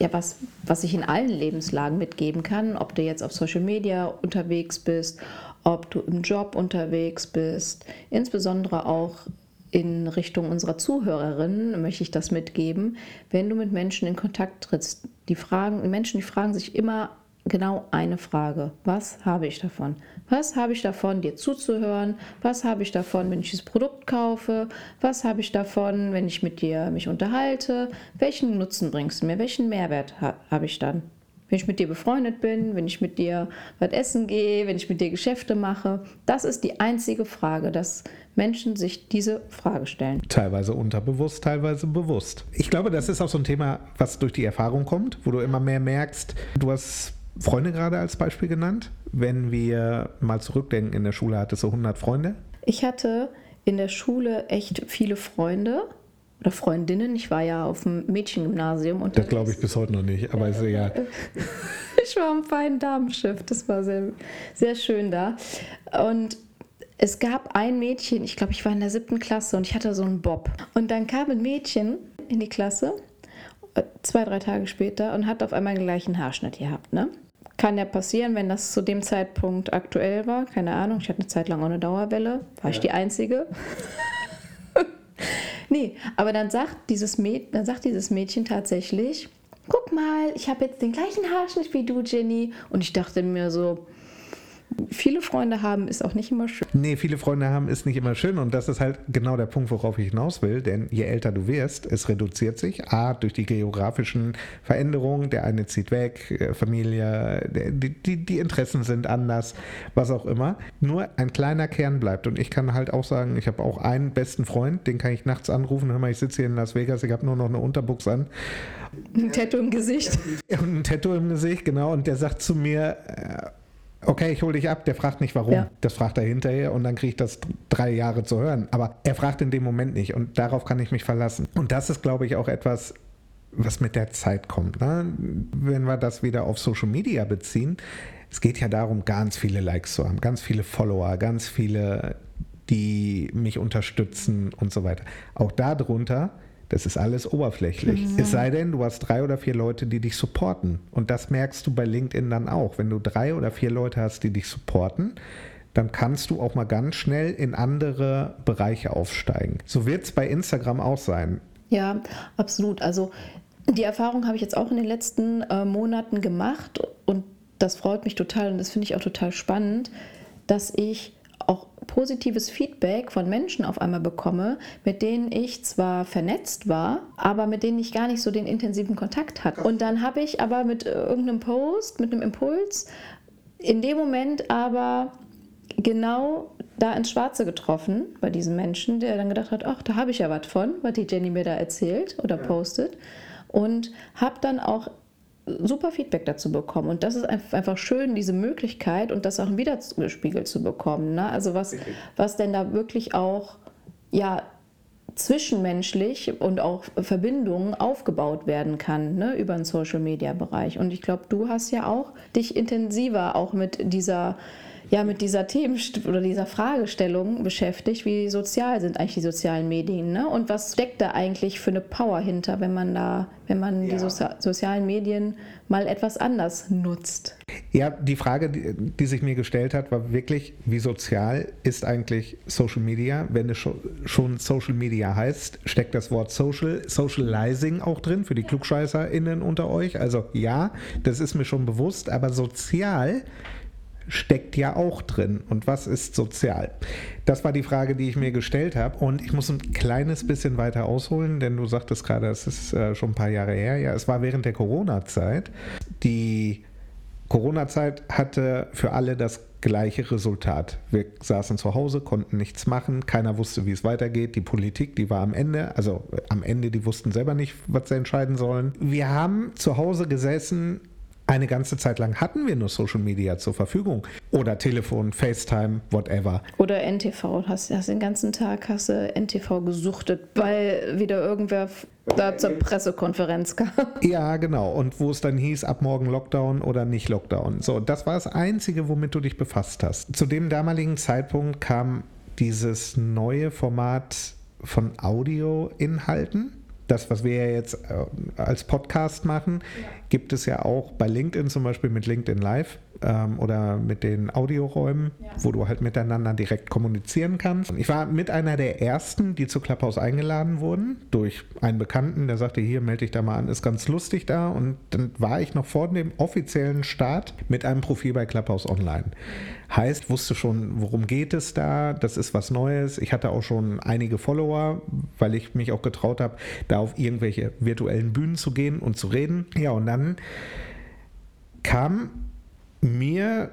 ja, was, was ich in allen Lebenslagen mitgeben kann, ob du jetzt auf Social Media unterwegs bist, ob du im Job unterwegs bist, insbesondere auch in Richtung unserer Zuhörerinnen möchte ich das mitgeben, wenn du mit Menschen in Kontakt trittst. Die fragen, Menschen, die fragen sich immer genau eine Frage. Was habe ich davon? Was habe ich davon, dir zuzuhören? Was habe ich davon, wenn ich dieses Produkt kaufe? Was habe ich davon, wenn ich mit dir mich unterhalte? Welchen Nutzen bringst du mir? Welchen Mehrwert ha habe ich dann? Wenn ich mit dir befreundet bin, wenn ich mit dir was essen gehe, wenn ich mit dir Geschäfte mache. Das ist die einzige Frage, dass Menschen sich diese Frage stellen. Teilweise unterbewusst, teilweise bewusst. Ich glaube, das ist auch so ein Thema, was durch die Erfahrung kommt, wo du immer mehr merkst, du hast Freunde gerade als Beispiel genannt. Wenn wir mal zurückdenken, in der Schule hattest du 100 Freunde. Ich hatte in der Schule echt viele Freunde oder Freundinnen. Ich war ja auf dem Mädchengymnasium. Und das glaube ich bis heute noch nicht, aber ist egal. ich war am feinen Damenschiff, das war sehr, sehr schön da. Und es gab ein Mädchen, ich glaube, ich war in der siebten Klasse und ich hatte so einen Bob. Und dann kam ein Mädchen in die Klasse, äh, zwei, drei Tage später, und hat auf einmal den gleichen Haarschnitt gehabt. Ne? Kann ja passieren, wenn das zu dem Zeitpunkt aktuell war. Keine Ahnung, ich hatte eine Zeit lang auch eine Dauerwelle. War ja. ich die Einzige? Nee, aber dann sagt dieses, Mäd dann sagt dieses Mädchen tatsächlich, guck mal, ich habe jetzt den gleichen Haarschnitt wie du, Jenny. Und ich dachte mir so, viele Freunde haben ist auch nicht immer schön. Nee, viele Freunde haben ist nicht immer schön und das ist halt genau der Punkt, worauf ich hinaus will, denn je älter du wirst, es reduziert sich, a, durch die geografischen Veränderungen, der eine zieht weg, äh, Familie, die, die, die Interessen sind anders, was auch immer. Nur ein kleiner Kern bleibt und ich kann halt auch sagen, ich habe auch einen besten Freund, den kann ich nachts anrufen, hör mal, ich sitze hier in Las Vegas, ich habe nur noch eine Unterbuchs an. Ein Tattoo im Gesicht. Ein Tattoo im Gesicht, genau, und der sagt zu mir, äh, okay, ich hole dich ab, der fragt nicht warum. Ja. Das fragt er hinterher und dann kriege ich das drei Jahre zu hören. Aber er fragt in dem Moment nicht und darauf kann ich mich verlassen. Und das ist, glaube ich, auch etwas, was mit der Zeit kommt. Ne? Wenn wir das wieder auf Social Media beziehen, es geht ja darum, ganz viele Likes zu haben, ganz viele Follower, ganz viele, die mich unterstützen und so weiter. Auch darunter das ist alles oberflächlich. Mhm. Es sei denn, du hast drei oder vier Leute, die dich supporten. Und das merkst du bei LinkedIn dann auch. Wenn du drei oder vier Leute hast, die dich supporten, dann kannst du auch mal ganz schnell in andere Bereiche aufsteigen. So wird es bei Instagram auch sein. Ja, absolut. Also die Erfahrung habe ich jetzt auch in den letzten äh, Monaten gemacht und das freut mich total und das finde ich auch total spannend, dass ich auch positives Feedback von Menschen auf einmal bekomme, mit denen ich zwar vernetzt war, aber mit denen ich gar nicht so den intensiven Kontakt hatte. Und dann habe ich aber mit irgendeinem Post, mit einem Impuls in dem Moment aber genau da ins Schwarze getroffen bei diesem Menschen, der dann gedacht hat, ach, da habe ich ja was von, was die Jenny mir da erzählt oder ja. postet. Und habe dann auch super Feedback dazu bekommen. Und das ist einfach schön, diese Möglichkeit und das auch wiedergespiegelt zu bekommen. Ne? Also was, was denn da wirklich auch ja, zwischenmenschlich und auch Verbindungen aufgebaut werden kann ne, über den Social-Media-Bereich. Und ich glaube, du hast ja auch dich intensiver auch mit dieser ja mit dieser Themen oder dieser Fragestellung beschäftigt, wie sozial sind eigentlich die sozialen Medien, ne? Und was steckt da eigentlich für eine Power hinter, wenn man da, wenn man ja. die Sozi sozialen Medien mal etwas anders nutzt? Ja, die Frage, die, die, sich mir gestellt hat, war wirklich, wie sozial ist eigentlich Social Media? Wenn es schon Social Media heißt, steckt das Wort Social, Socializing auch drin für die KlugscheißerInnen unter euch. Also ja, das ist mir schon bewusst, aber sozial steckt ja auch drin. Und was ist sozial? Das war die Frage, die ich mir gestellt habe. Und ich muss ein kleines bisschen weiter ausholen, denn du sagtest gerade, es ist äh, schon ein paar Jahre her. Ja, es war während der Corona-Zeit. Die Corona-Zeit hatte für alle das gleiche Resultat. Wir saßen zu Hause, konnten nichts machen, keiner wusste, wie es weitergeht. Die Politik, die war am Ende, also am Ende, die wussten selber nicht, was sie entscheiden sollen. Wir haben zu Hause gesessen, eine ganze Zeit lang hatten wir nur Social Media zur Verfügung. Oder Telefon, FaceTime, whatever. Oder NTV. Hast, hast den ganzen Tag hast du NTV gesuchtet, weil wieder irgendwer da zur Pressekonferenz kam. Ja, genau. Und wo es dann hieß, ab morgen Lockdown oder nicht Lockdown. So, das war das Einzige, womit du dich befasst hast. Zu dem damaligen Zeitpunkt kam dieses neue Format von Audioinhalten das, was wir ja jetzt äh, als Podcast machen, ja. gibt es ja auch bei LinkedIn zum Beispiel mit LinkedIn Live ähm, oder mit den Audioräumen, ja. wo du halt miteinander direkt kommunizieren kannst. Ich war mit einer der ersten, die zu Clubhouse eingeladen wurden, durch einen Bekannten, der sagte, hier melde dich da mal an, ist ganz lustig da. Und dann war ich noch vor dem offiziellen Start mit einem Profil bei Clubhouse Online. Heißt, wusste schon, worum geht es da, das ist was Neues. Ich hatte auch schon einige Follower, weil ich mich auch getraut habe, da auf irgendwelche virtuellen Bühnen zu gehen und zu reden. Ja, und dann kam mir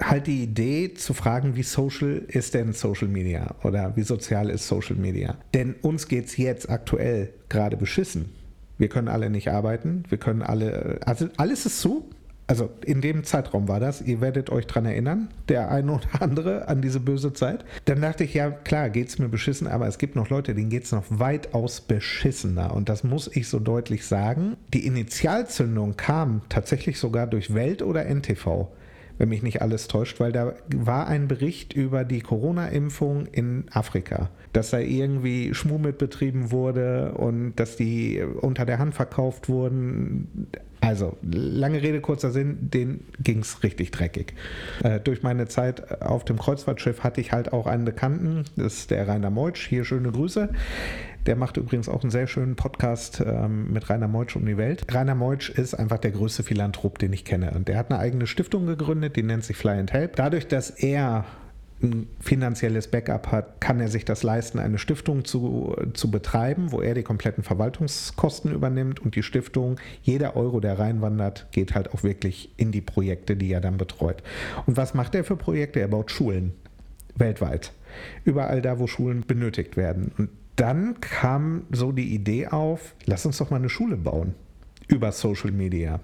halt die Idee zu fragen, wie social ist denn Social Media oder wie sozial ist Social Media? Denn uns geht es jetzt aktuell gerade beschissen. Wir können alle nicht arbeiten, wir können alle, also alles ist zu, also in dem Zeitraum war das, ihr werdet euch dran erinnern, der eine oder andere an diese böse Zeit. Dann dachte ich, ja klar, geht es mir beschissen, aber es gibt noch Leute, denen geht es noch weitaus beschissener. Und das muss ich so deutlich sagen. Die Initialzündung kam tatsächlich sogar durch Welt oder NTV wenn mich nicht alles täuscht, weil da war ein Bericht über die Corona-Impfung in Afrika, dass da irgendwie Schmuh mit betrieben wurde und dass die unter der Hand verkauft wurden. Also, lange Rede, kurzer Sinn, denen ging es richtig dreckig. Äh, durch meine Zeit auf dem Kreuzfahrtschiff hatte ich halt auch einen Bekannten, das ist der Rainer Meutsch, hier schöne Grüße. Der macht übrigens auch einen sehr schönen Podcast ähm, mit Rainer Meutsch um die Welt. Rainer Meutsch ist einfach der größte Philanthrop, den ich kenne. Und der hat eine eigene Stiftung gegründet, die nennt sich Fly and Help. Dadurch, dass er ein finanzielles Backup hat, kann er sich das leisten, eine Stiftung zu, zu betreiben, wo er die kompletten Verwaltungskosten übernimmt und die Stiftung, jeder Euro, der reinwandert, geht halt auch wirklich in die Projekte, die er dann betreut. Und was macht er für Projekte? Er baut Schulen weltweit. Überall da, wo Schulen benötigt werden. Und dann kam so die Idee auf, lass uns doch mal eine Schule bauen über Social Media.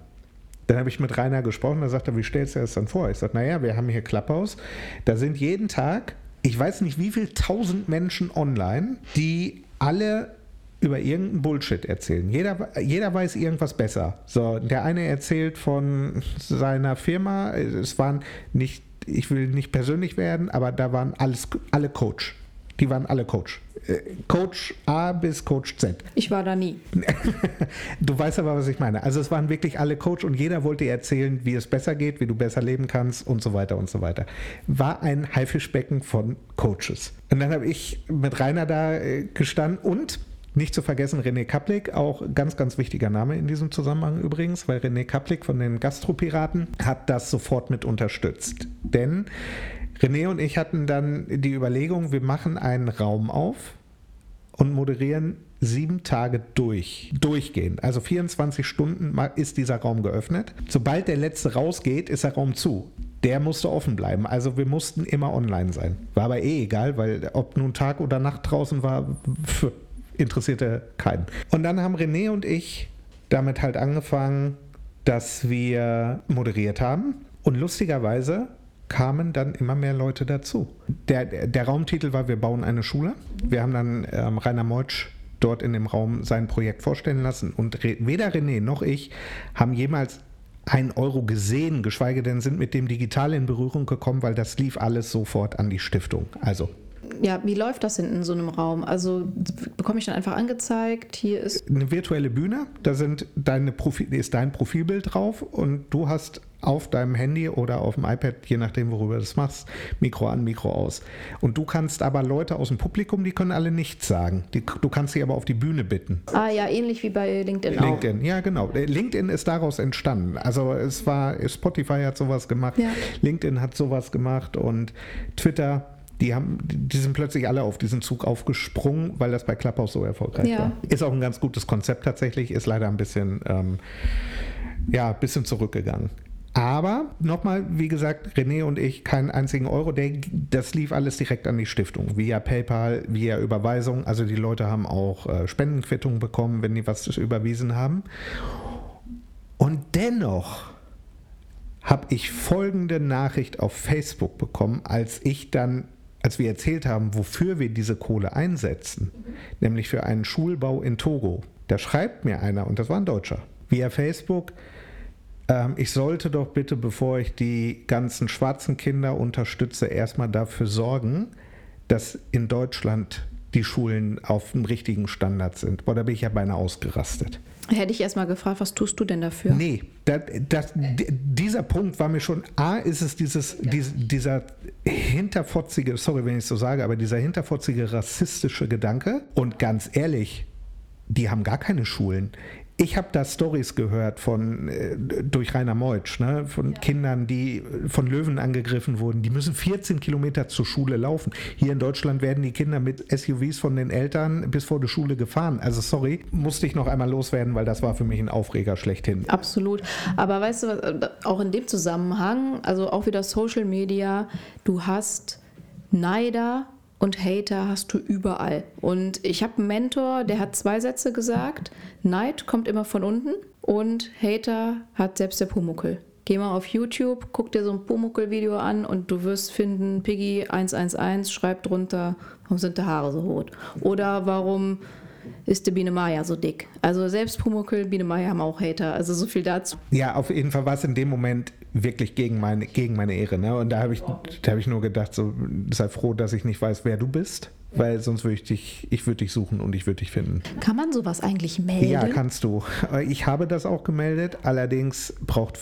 Dann habe ich mit Rainer gesprochen, da sagte er, wie stellst du das dann vor? Ich sagte, naja, wir haben hier Clubhouse, da sind jeden Tag, ich weiß nicht wie viel tausend Menschen online, die alle über irgendeinen Bullshit erzählen. Jeder, jeder weiß irgendwas besser. So, der eine erzählt von seiner Firma, es waren nicht, ich will nicht persönlich werden, aber da waren alles, alle Coach. Die waren alle Coach. Äh, Coach A bis Coach Z. Ich war da nie. du weißt aber, was ich meine. Also es waren wirklich alle Coach und jeder wollte erzählen, wie es besser geht, wie du besser leben kannst und so weiter und so weiter. War ein Haifischbecken von Coaches. Und dann habe ich mit Rainer da äh, gestanden und nicht zu vergessen René Kaplik, auch ganz, ganz wichtiger Name in diesem Zusammenhang übrigens, weil René Kaplik von den Gastropiraten hat das sofort mit unterstützt. Denn René und ich hatten dann die Überlegung, wir machen einen Raum auf und moderieren sieben Tage durch, durchgehend. Also 24 Stunden ist dieser Raum geöffnet. Sobald der letzte rausgeht, ist der Raum zu. der musste offen bleiben. Also wir mussten immer online sein. War aber eh egal, weil ob nun Tag oder Nacht draußen war, interessierte keinen. Und dann haben René und ich damit halt angefangen, dass wir moderiert haben. Und lustigerweise kamen dann immer mehr Leute dazu. Der, der Raumtitel war Wir bauen eine Schule. Wir haben dann ähm, Rainer Meutsch dort in dem Raum sein Projekt vorstellen lassen. Und weder René noch ich haben jemals ein Euro gesehen, geschweige denn sind mit dem digital in Berührung gekommen, weil das lief alles sofort an die Stiftung. Also ja, wie läuft das denn in so einem Raum? Also bekomme ich dann einfach angezeigt, hier ist. Eine virtuelle Bühne, da sind deine Profil, ist dein Profilbild drauf und du hast auf deinem Handy oder auf dem iPad, je nachdem, worüber du das machst, Mikro an, Mikro aus. Und du kannst aber Leute aus dem Publikum, die können alle nichts sagen. Die, du kannst sie aber auf die Bühne bitten. Ah ja, ähnlich wie bei LinkedIn, LinkedIn, auch. ja genau. LinkedIn ist daraus entstanden. Also es war, Spotify hat sowas gemacht, ja. LinkedIn hat sowas gemacht und Twitter die, haben, die sind plötzlich alle auf diesen Zug aufgesprungen, weil das bei Clubhouse so erfolgreich ja. war. Ist auch ein ganz gutes Konzept tatsächlich, ist leider ein bisschen, ähm, ja, bisschen zurückgegangen. Aber nochmal, wie gesagt, René und ich keinen einzigen Euro. Das lief alles direkt an die Stiftung, via PayPal, via Überweisung. Also die Leute haben auch äh, Spendenquittungen bekommen, wenn die was überwiesen haben. Und dennoch habe ich folgende Nachricht auf Facebook bekommen, als ich dann als wir erzählt haben, wofür wir diese Kohle einsetzen, nämlich für einen Schulbau in Togo, da schreibt mir einer, und das war ein Deutscher, via Facebook, ähm, ich sollte doch bitte, bevor ich die ganzen schwarzen Kinder unterstütze, erstmal dafür sorgen, dass in Deutschland die Schulen auf dem richtigen Standard sind. Boah, da bin ich ja beinahe ausgerastet. Hätte ich erstmal gefragt, was tust du denn dafür? Nee, das, das, dieser Punkt war mir schon, A, ist es dieses, dies, dieser hinterfotzige, sorry, wenn ich es so sage, aber dieser hinterfotzige rassistische Gedanke. Und ganz ehrlich, die haben gar keine Schulen. Ich habe da Stories gehört von äh, durch Rainer Meutsch, ne, von ja. Kindern, die von Löwen angegriffen wurden. Die müssen 14 Kilometer zur Schule laufen. Hier in Deutschland werden die Kinder mit SUVs von den Eltern bis vor die Schule gefahren. Also sorry, musste ich noch einmal loswerden, weil das war für mich ein Aufreger schlechthin. Absolut. Aber weißt du, auch in dem Zusammenhang, also auch wieder Social Media, du hast Neider und Hater hast du überall. Und ich habe einen Mentor, der hat zwei Sätze gesagt. Neid kommt immer von unten und Hater hat selbst der Pumuckel. Geh mal auf YouTube, guck dir so ein Pumuckel-Video an und du wirst finden, Piggy 111 schreibt drunter, warum sind die Haare so rot? Oder warum ist die Biene Maya so dick? Also selbst Pumuckel, Biene Maya haben auch Hater. Also so viel dazu. Ja, auf jeden Fall war es in dem Moment wirklich gegen meine, gegen meine Ehre. Ne? Und da habe ich, hab ich nur gedacht, so, sei froh, dass ich nicht weiß, wer du bist. Weil sonst würde ich dich, ich würde dich suchen und ich würde dich finden. Kann man sowas eigentlich melden? Ja, kannst du. Ich habe das auch gemeldet, allerdings braucht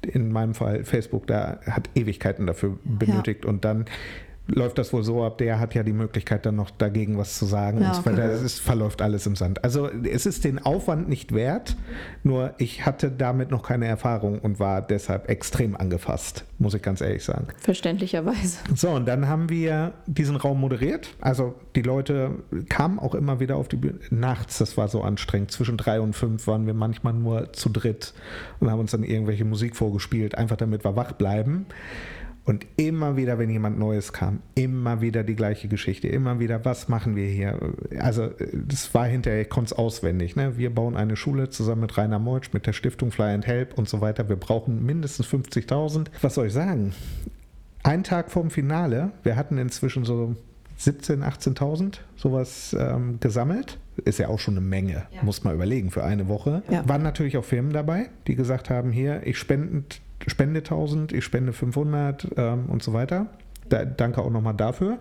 in meinem Fall Facebook, da hat Ewigkeiten dafür benötigt ja. und dann läuft das wohl so ab, der hat ja die Möglichkeit dann noch dagegen was zu sagen. Ja, okay. Es ist, verläuft alles im Sand. Also es ist den Aufwand nicht wert, nur ich hatte damit noch keine Erfahrung und war deshalb extrem angefasst, muss ich ganz ehrlich sagen. Verständlicherweise. So, und dann haben wir diesen Raum moderiert. Also die Leute kamen auch immer wieder auf die Bühne. Nachts, das war so anstrengend. Zwischen drei und fünf waren wir manchmal nur zu dritt und haben uns dann irgendwelche Musik vorgespielt, einfach damit wir wach bleiben. Und immer wieder, wenn jemand Neues kam, immer wieder die gleiche Geschichte, immer wieder, was machen wir hier? Also das war hinterher, ich konnte es auswendig. Ne? Wir bauen eine Schule zusammen mit Rainer Meutsch, mit der Stiftung Fly and Help und so weiter. Wir brauchen mindestens 50.000. Was soll ich sagen? Ein Tag vorm Finale, wir hatten inzwischen so 17.000, 18.000 sowas ähm, gesammelt. Ist ja auch schon eine Menge, ja. muss man überlegen, für eine Woche. Ja. Waren natürlich auch Firmen dabei, die gesagt haben, hier, ich spende spende 1000, ich spende 500 ähm, und so weiter. Da, danke auch nochmal dafür.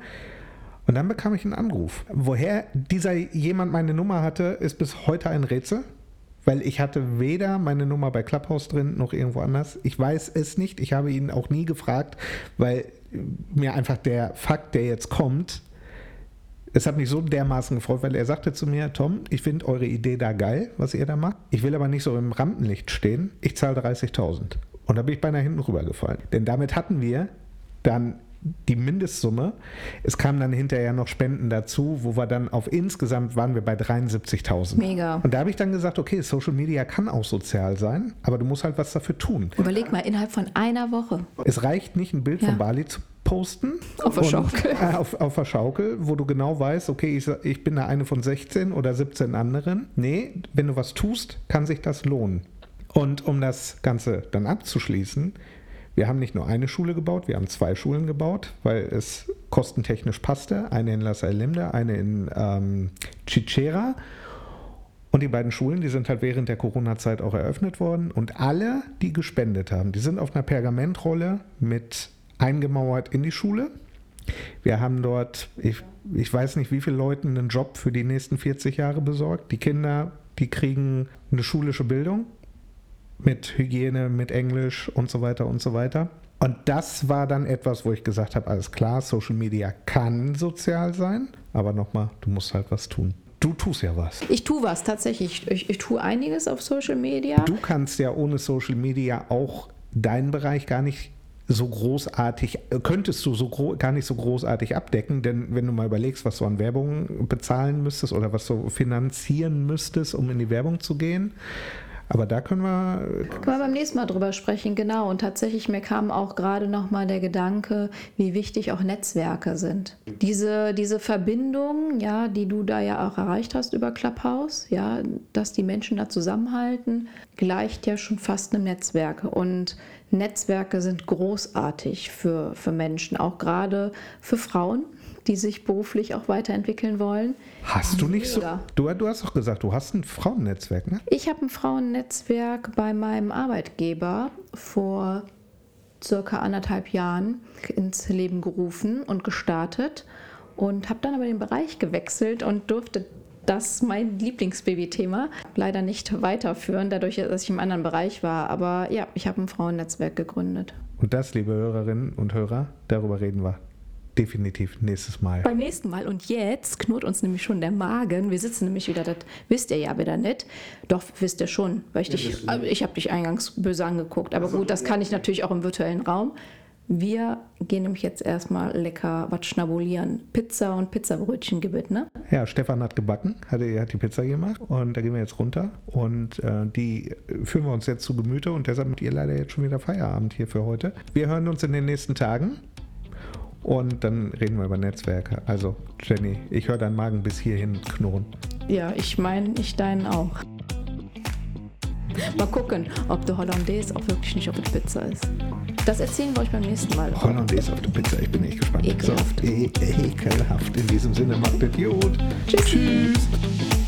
Und dann bekam ich einen Anruf. Woher dieser jemand meine Nummer hatte, ist bis heute ein Rätsel, weil ich hatte weder meine Nummer bei Clubhouse drin noch irgendwo anders. Ich weiß es nicht. Ich habe ihn auch nie gefragt, weil mir einfach der Fakt, der jetzt kommt, es hat mich so dermaßen gefreut, weil er sagte zu mir, Tom, ich finde eure Idee da geil, was ihr da macht. Ich will aber nicht so im Rampenlicht stehen. Ich zahle 30.000. Und da bin ich beinahe hinten rübergefallen. Denn damit hatten wir dann die Mindestsumme. Es kamen dann hinterher noch Spenden dazu, wo wir dann auf insgesamt waren wir bei 73.000. Mega. Und da habe ich dann gesagt, okay, Social Media kann auch sozial sein, aber du musst halt was dafür tun. Überleg mal, innerhalb von einer Woche. Es reicht nicht, ein Bild Ja. von Bali zu posten. Auf der Schaukel. Äh, auf, auf der Schaukel, wo du genau weißt, okay, ich, ich bin da eine von 16 oder 17 anderen. Nee, wenn du was tust, kann sich das lohnen. Und um das Ganze dann abzuschließen, wir haben nicht nur eine Schule gebaut, wir haben zwei Schulen gebaut, weil es kostentechnisch passte. Eine in Las Alemde, eine in ähm, Chichera. Und die beiden Schulen, die sind halt während der Corona-Zeit auch eröffnet worden. Und alle, die gespendet haben, die sind auf einer Pergamentrolle mit eingemauert in die Schule. Wir haben dort, ich, ich weiß nicht, wie viele Leuten einen Job für die nächsten 40 Jahre besorgt. Die Kinder, die kriegen eine schulische Bildung mit Hygiene, mit Englisch und so weiter und so weiter. Und das war dann etwas, wo ich gesagt habe, alles klar, Social Media kann sozial sein, aber nochmal, du musst halt was tun. Du tust ja was. Ich tue was tatsächlich. Ich, ich tue einiges auf Social Media. Du kannst ja ohne Social Media auch deinen Bereich gar nicht so großartig, könntest du so gar nicht so großartig abdecken, denn wenn du mal überlegst, was du an Werbung bezahlen müsstest oder was du finanzieren müsstest, um in die Werbung zu gehen. Aber da können wir, Können wir beim nächsten Mal drüber sprechen, genau. Und tatsächlich, mir kam auch gerade noch mal der Gedanke, wie wichtig auch Netzwerke sind. Diese, diese Verbindung, ja, die du da ja auch erreicht hast über Clubhouse, ja, dass die Menschen da zusammenhalten, gleicht ja schon fast einem Netzwerk. Und Netzwerke sind großartig für, für Menschen, auch gerade für Frauen, die sich beruflich auch weiterentwickeln wollen. hast du nicht so, du, du hast doch gesagt, du hast ein Frauennetzwerk, ne? Ich habe ein Frauennetzwerk bei meinem Arbeitgeber vor circa anderthalb Jahren ins Leben gerufen und gestartet und habe dann aber den Bereich gewechselt und durfte das mein Lieblingsbaby-Thema leider nicht weiterführen, dadurch, dass ich im anderen Bereich war. Aber ja, ich habe ein Frauennetzwerk gegründet. Und das, liebe Hörerinnen und Hörer, darüber reden wir definitiv nächstes Mal. Beim nächsten Mal. Und jetzt knurrt uns nämlich schon der Magen. Wir sitzen nämlich wieder, das wisst ihr ja wieder nicht. Doch, wisst ihr schon, weil ich dich, aber ich habe dich eingangs böse angeguckt. Aber gut, das kann ich natürlich auch im virtuellen Raum. Wir gehen nämlich jetzt erstmal lecker was schnabulieren. Pizza und Pizzabrötchen gibt, ne? Ja, Stefan hat gebacken, hat, hat die Pizza gemacht und da gehen wir jetzt runter und äh, die führen wir uns jetzt zu Gemüte und deshalb mit ihr leider jetzt schon wieder Feierabend hier für heute. Wir hören uns in den nächsten Tagen und dann reden wir über Netzwerke. Also Jenny, ich höre deinen Magen bis hierhin knurren. Ja, ich meine, ich deinen auch. Mal gucken, ob der Hollandaise auch wirklich nicht auf der Pizza ist. Das erzählen wir euch beim nächsten Mal. Hollandaise auf der Pizza, ich bin echt gespannt. Ekelhaft. So, e ekelhaft. In diesem Sinne, macht es gut. Tschüssi. Tschüss.